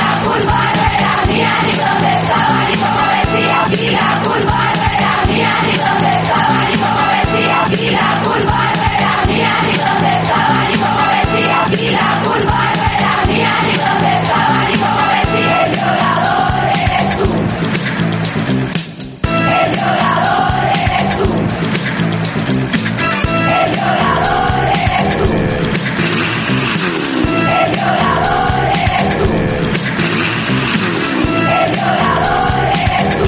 la culpa.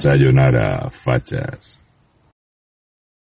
Sayonara, fachas.